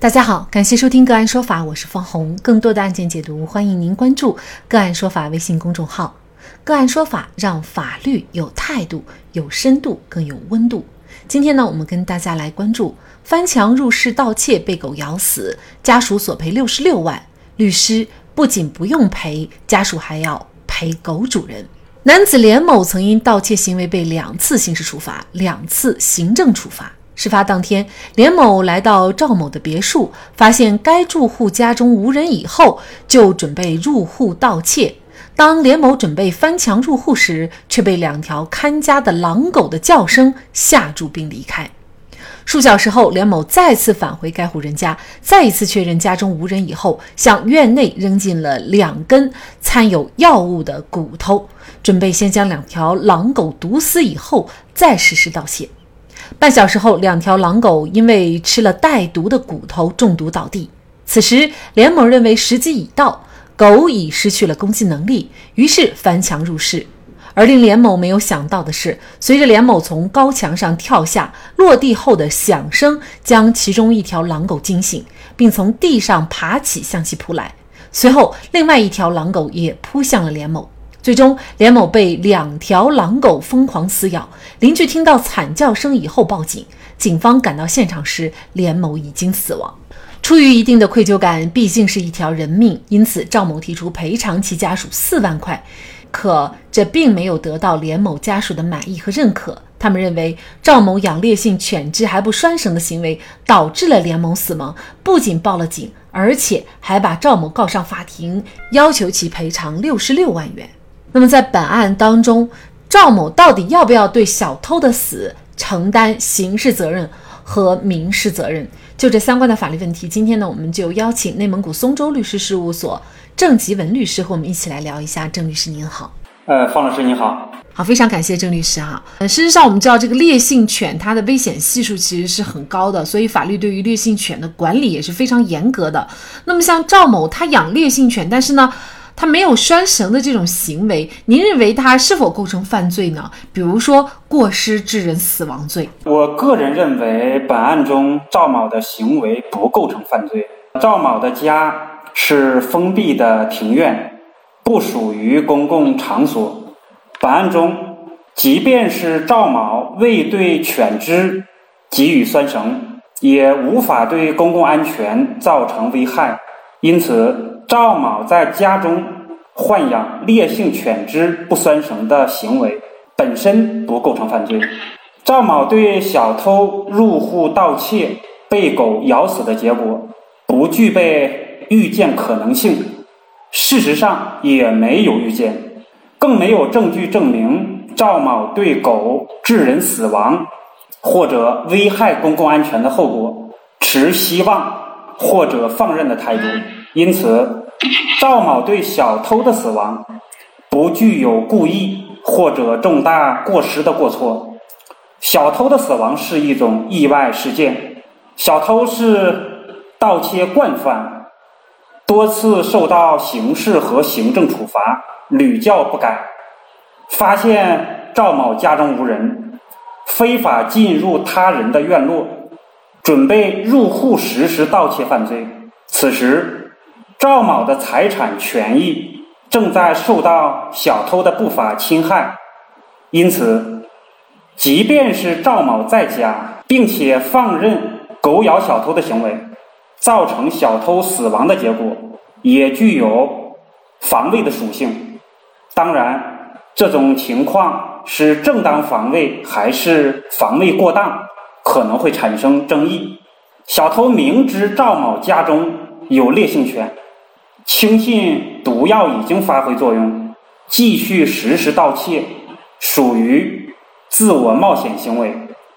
大家好，感谢收听个案说法，我是方红。更多的案件解读，欢迎您关注个案说法微信公众号。个案说法让法律有态度、有深度、更有温度。今天呢，我们跟大家来关注翻墙入室盗窃被狗咬死，家属索赔六十六万，律师不仅不用赔，家属还要赔狗主人。男子连某曾因盗窃行为被两次刑事处罚，两次行政处罚。事发当天，连某来到赵某的别墅，发现该住户家中无人以后，就准备入户盗窃。当连某准备翻墙入户时，却被两条看家的狼狗的叫声吓住并离开。数小时后，连某再次返回该户人家，再一次确认家中无人以后，向院内扔进了两根掺有药物的骨头，准备先将两条狼狗毒死，以后再实施盗窃。半小时后，两条狼狗因为吃了带毒的骨头中毒倒地。此时，连某认为时机已到，狗已失去了攻击能力，于是翻墙入室。而令连某没有想到的是，随着连某从高墙上跳下，落地后的响声将其中一条狼狗惊醒，并从地上爬起向其扑来。随后，另外一条狼狗也扑向了连某。最终，连某被两条狼狗疯狂撕咬，邻居听到惨叫声以后报警。警方赶到现场时，连某已经死亡。出于一定的愧疚感，毕竟是一条人命，因此赵某提出赔偿其家属四万块。可这并没有得到连某家属的满意和认可。他们认为赵某养烈性犬只还不拴绳的行为导致了连某死亡，不仅报了警，而且还把赵某告上法庭，要求其赔偿六十六万元。那么在本案当中，赵某到底要不要对小偷的死承担刑事责任和民事责任？就这相关的法律问题，今天呢，我们就邀请内蒙古松州律师事务所郑吉文律师和我们一起来聊一下。郑律师您好，呃，方老师您好，好，非常感谢郑律师哈。呃，事实上我们知道这个烈性犬它的危险系数其实是很高的，所以法律对于烈性犬的管理也是非常严格的。那么像赵某他养烈性犬，但是呢。他没有拴绳的这种行为，您认为他是否构成犯罪呢？比如说过失致人死亡罪。我个人认为，本案中赵某的行为不构成犯罪。赵某的家是封闭的庭院，不属于公共场所。本案中，即便是赵某未对犬只给予拴绳，也无法对公共安全造成危害。因此。赵某在家中豢养烈性犬只不拴绳的行为本身不构成犯罪。赵某对小偷入户盗窃被狗咬死的结果不具备预见可能性，事实上也没有预见，更没有证据证明赵某对狗致人死亡或者危害公共安全的后果持希望或者放任的态度。因此，赵某对小偷的死亡不具有故意或者重大过失的过错。小偷的死亡是一种意外事件。小偷是盗窃惯犯，多次受到刑事和行政处罚，屡教不改。发现赵某家中无人，非法进入他人的院落，准备入户实施盗窃犯罪。此时。赵某的财产权益正在受到小偷的不法侵害，因此，即便是赵某在家，并且放任狗咬小偷的行为，造成小偷死亡的结果，也具有防卫的属性。当然，这种情况是正当防卫还是防卫过当，可能会产生争议。小偷明知赵某家中有烈性犬。轻信毒药已经发挥作用，继续实施盗窃，属于自我冒险行为。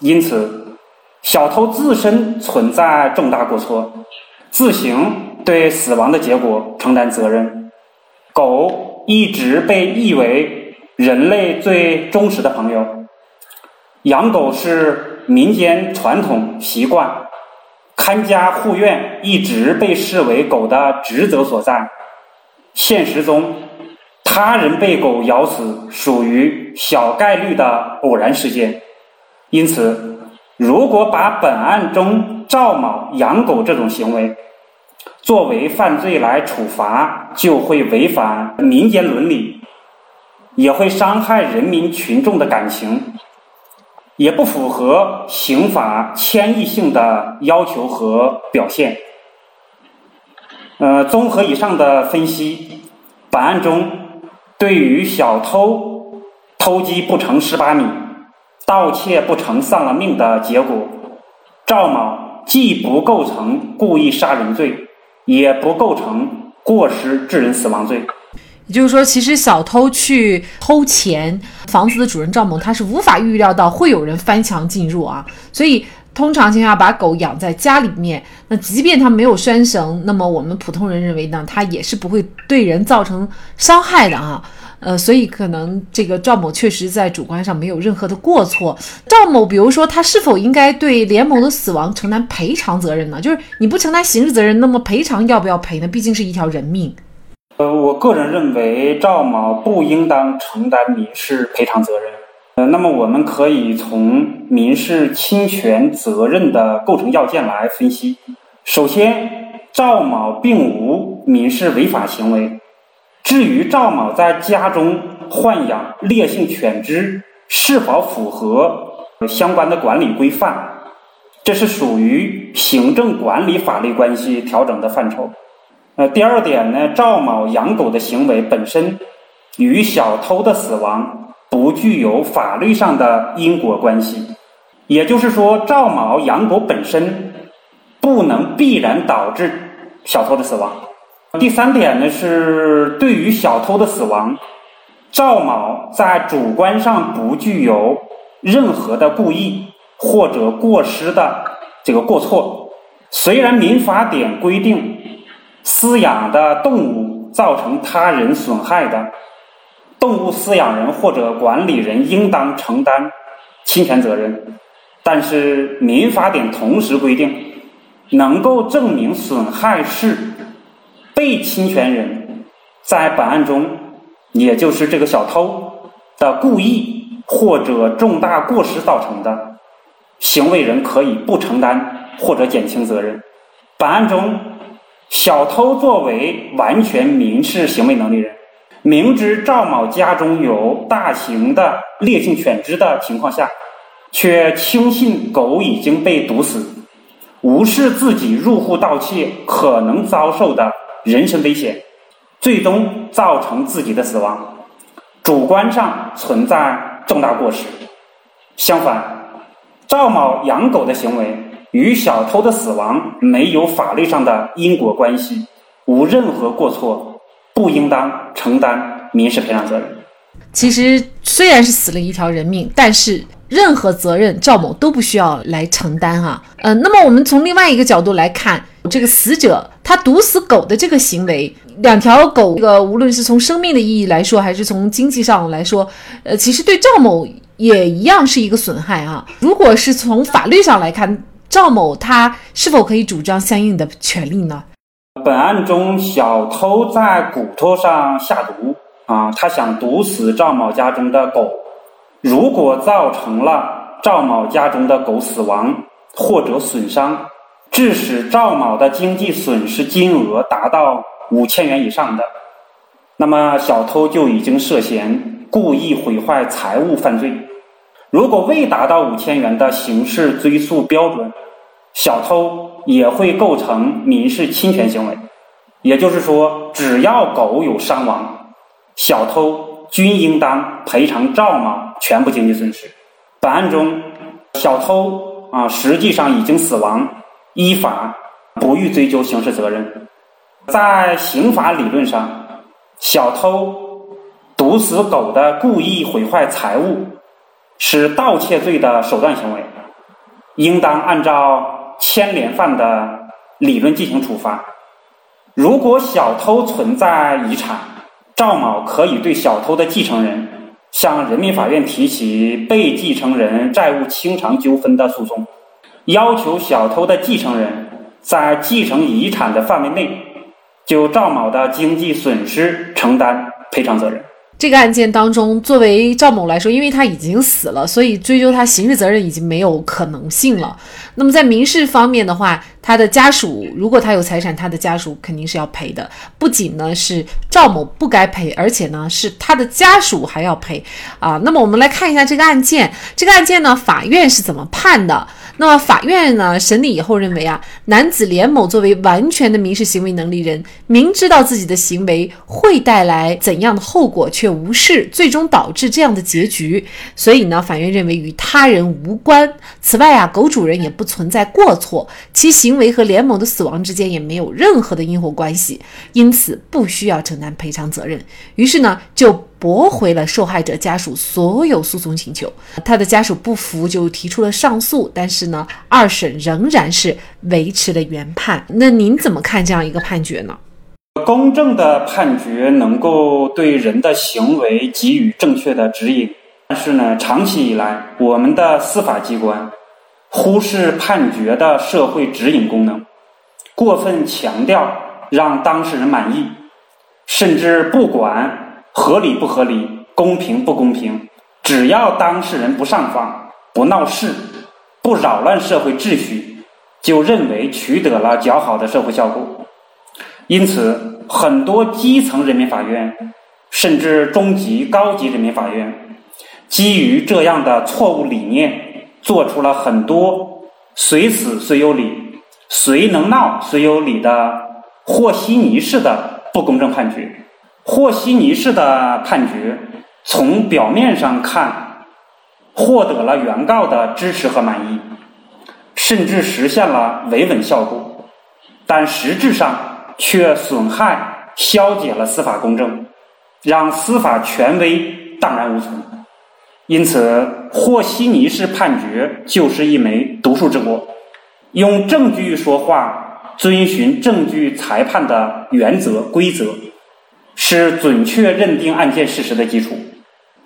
因此，小偷自身存在重大过错，自行对死亡的结果承担责任。狗一直被誉为人类最忠实的朋友，养狗是民间传统习惯。看家护院一直被视为狗的职责所在。现实中，他人被狗咬死属于小概率的偶然事件，因此，如果把本案中赵某养狗这种行为作为犯罪来处罚，就会违反民间伦理，也会伤害人民群众的感情，也不符合刑法迁移性的要求和表现。呃，综合以上的分析，本案中对于小偷偷鸡不成蚀把米。盗窃不成丧了命的结果，赵某既不构成故意杀人罪，也不构成过失致人死亡罪。也就是说，其实小偷去偷钱，房子的主人赵某他是无法预料到会有人翻墙进入啊，所以通常情况下把狗养在家里面，那即便它没有拴绳，那么我们普通人认为呢，它也是不会对人造成伤害的啊。呃，所以可能这个赵某确实在主观上没有任何的过错。赵某，比如说他是否应该对连某的死亡承担赔偿责任呢？就是你不承担刑事责任，那么赔偿要不要赔呢？毕竟是一条人命。呃，我个人认为赵某不应当承担民事赔偿责任。呃，那么我们可以从民事侵权责任的构成要件来分析。首先，赵某并无民事违法行为。至于赵某在家中豢养烈性犬只是否符合相关的管理规范，这是属于行政管理法律关系调整的范畴。呃，第二点呢，赵某养狗的行为本身与小偷的死亡不具有法律上的因果关系，也就是说，赵某养狗本身不能必然导致小偷的死亡。第三点呢，是对于小偷的死亡，赵某在主观上不具有任何的故意或者过失的这个过错。虽然民法典规定，饲养的动物造成他人损害的，动物饲养人或者管理人应当承担侵权责任，但是民法典同时规定，能够证明损害是。被侵权人在本案中，也就是这个小偷的故意或者重大过失造成的，行为人可以不承担或者减轻责任。本案中，小偷作为完全民事行为能力人，明知赵某家中有大型的烈性犬只的情况下，却轻信狗已经被毒死，无视自己入户盗窃可能遭受的。人身危险，最终造成自己的死亡，主观上存在重大过失。相反，赵某养狗的行为与小偷的死亡没有法律上的因果关系，无任何过错，不应当承担民事赔偿责任。其实虽然是死了一条人命，但是任何责任赵某都不需要来承担哈。呃，那么我们从另外一个角度来看。这个死者他毒死狗的这个行为，两条狗，这个无论是从生命的意义来说，还是从经济上来说，呃，其实对赵某也一样是一个损害啊。如果是从法律上来看，赵某他是否可以主张相应的权利呢？本案中，小偷在骨头上下毒啊，他想毒死赵某家中的狗，如果造成了赵某家中的狗死亡或者损伤。致使赵某的经济损失金额达到五千元以上的，那么小偷就已经涉嫌故意毁坏财物犯罪。如果未达到五千元的刑事追诉标准，小偷也会构成民事侵权行为。也就是说，只要狗有伤亡，小偷均应当赔偿赵某全部经济损失。本案中，小偷啊实际上已经死亡。依法不予追究刑事责任。在刑法理论上，小偷毒死狗的故意毁坏财物是盗窃罪的手段行为，应当按照牵连犯的理论进行处罚。如果小偷存在遗产，赵某可以对小偷的继承人向人民法院提起被继承人债务清偿纠纷的诉讼。要求小偷的继承人在继承遗产的范围内，就赵某的经济损失承担赔偿责任。这个案件当中，作为赵某来说，因为他已经死了，所以追究他刑事责任已经没有可能性了。那么在民事方面的话，他的家属如果他有财产，他的家属肯定是要赔的。不仅呢是赵某不该赔，而且呢是他的家属还要赔啊。那么我们来看一下这个案件，这个案件呢法院是怎么判的？那么法院呢审理以后认为啊，男子连某作为完全的民事行为能力人，明知道自己的行为会带来怎样的后果，却却无视，最终导致这样的结局，所以呢，法院认为与他人无关。此外啊，狗主人也不存在过错，其行为和连某的死亡之间也没有任何的因果关系，因此不需要承担赔偿责任。于是呢，就。驳回了受害者家属所有诉讼请求，他的家属不服就提出了上诉，但是呢，二审仍然是维持了原判。那您怎么看这样一个判决呢？公正的判决能够对人的行为给予正确的指引，但是呢，长期以来我们的司法机关忽视判决的社会指引功能，过分强调让当事人满意，甚至不管。合理不合理，公平不公平，只要当事人不上访、不闹事、不扰乱社会秩序，就认为取得了较好的社会效果。因此，很多基层人民法院，甚至中级、高级人民法院，基于这样的错误理念，做出了很多“谁死谁有理，谁能闹谁有理”的和稀泥式的不公正判决。和稀泥式的判决，从表面上看，获得了原告的支持和满意，甚至实现了维稳效果，但实质上却损害、消解了司法公正，让司法权威荡然无存。因此，和稀泥式判决就是一枚毒树之果。用证据说话，遵循证据裁判的原则规则。是准确认定案件事实的基础。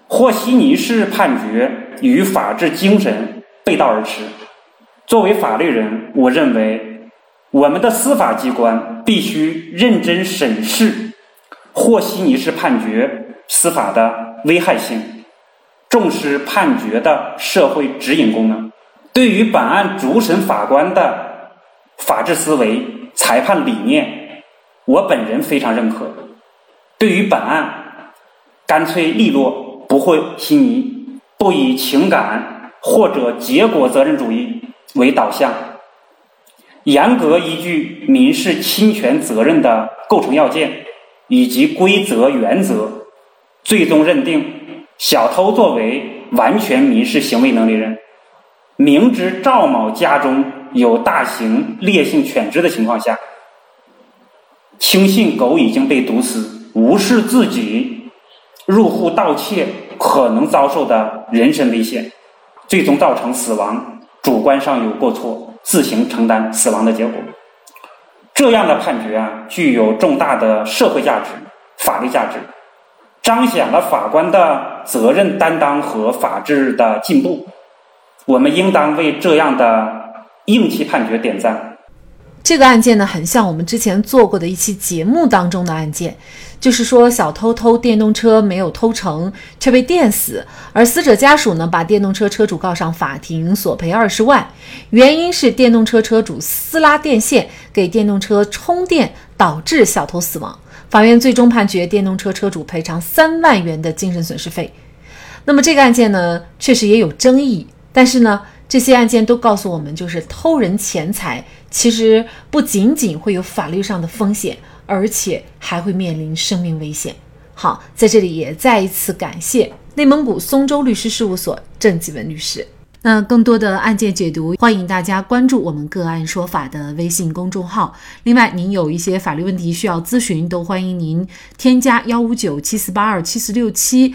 和稀泥式判决与法治精神背道而驰。作为法律人，我认为我们的司法机关必须认真审视和稀泥式判决司法的危害性，重视判决的社会指引功能。对于本案主审法官的法治思维、裁判理念，我本人非常认可。对于本案，干脆利落，不会稀泥，不以情感或者结果责任主义为导向，严格依据民事侵权责任的构成要件以及规则原则，最终认定小偷作为完全民事行为能力人，明知赵某家中有大型烈性犬只的情况下，轻信狗已经被毒死。无视自己入户盗窃可能遭受的人身危险，最终造成死亡，主观上有过错，自行承担死亡的结果。这样的判决啊，具有重大的社会价值、法律价值，彰显了法官的责任担当和法治的进步。我们应当为这样的硬气判决点赞。这个案件呢，很像我们之前做过的一期节目当中的案件，就是说小偷偷电动车没有偷成，却被电死，而死者家属呢把电动车车主告上法庭，索赔二十万，原因是电动车车主私拉电线给电动车充电，导致小偷死亡。法院最终判决电动车车主赔偿三万元的精神损失费。那么这个案件呢，确实也有争议，但是呢。这些案件都告诉我们，就是偷人钱财，其实不仅仅会有法律上的风险，而且还会面临生命危险。好，在这里也再一次感谢内蒙古松州律师事务所郑继文律师。那更多的案件解读，欢迎大家关注我们个案说法的微信公众号。另外，您有一些法律问题需要咨询，都欢迎您添加幺五九七四八二七四六七。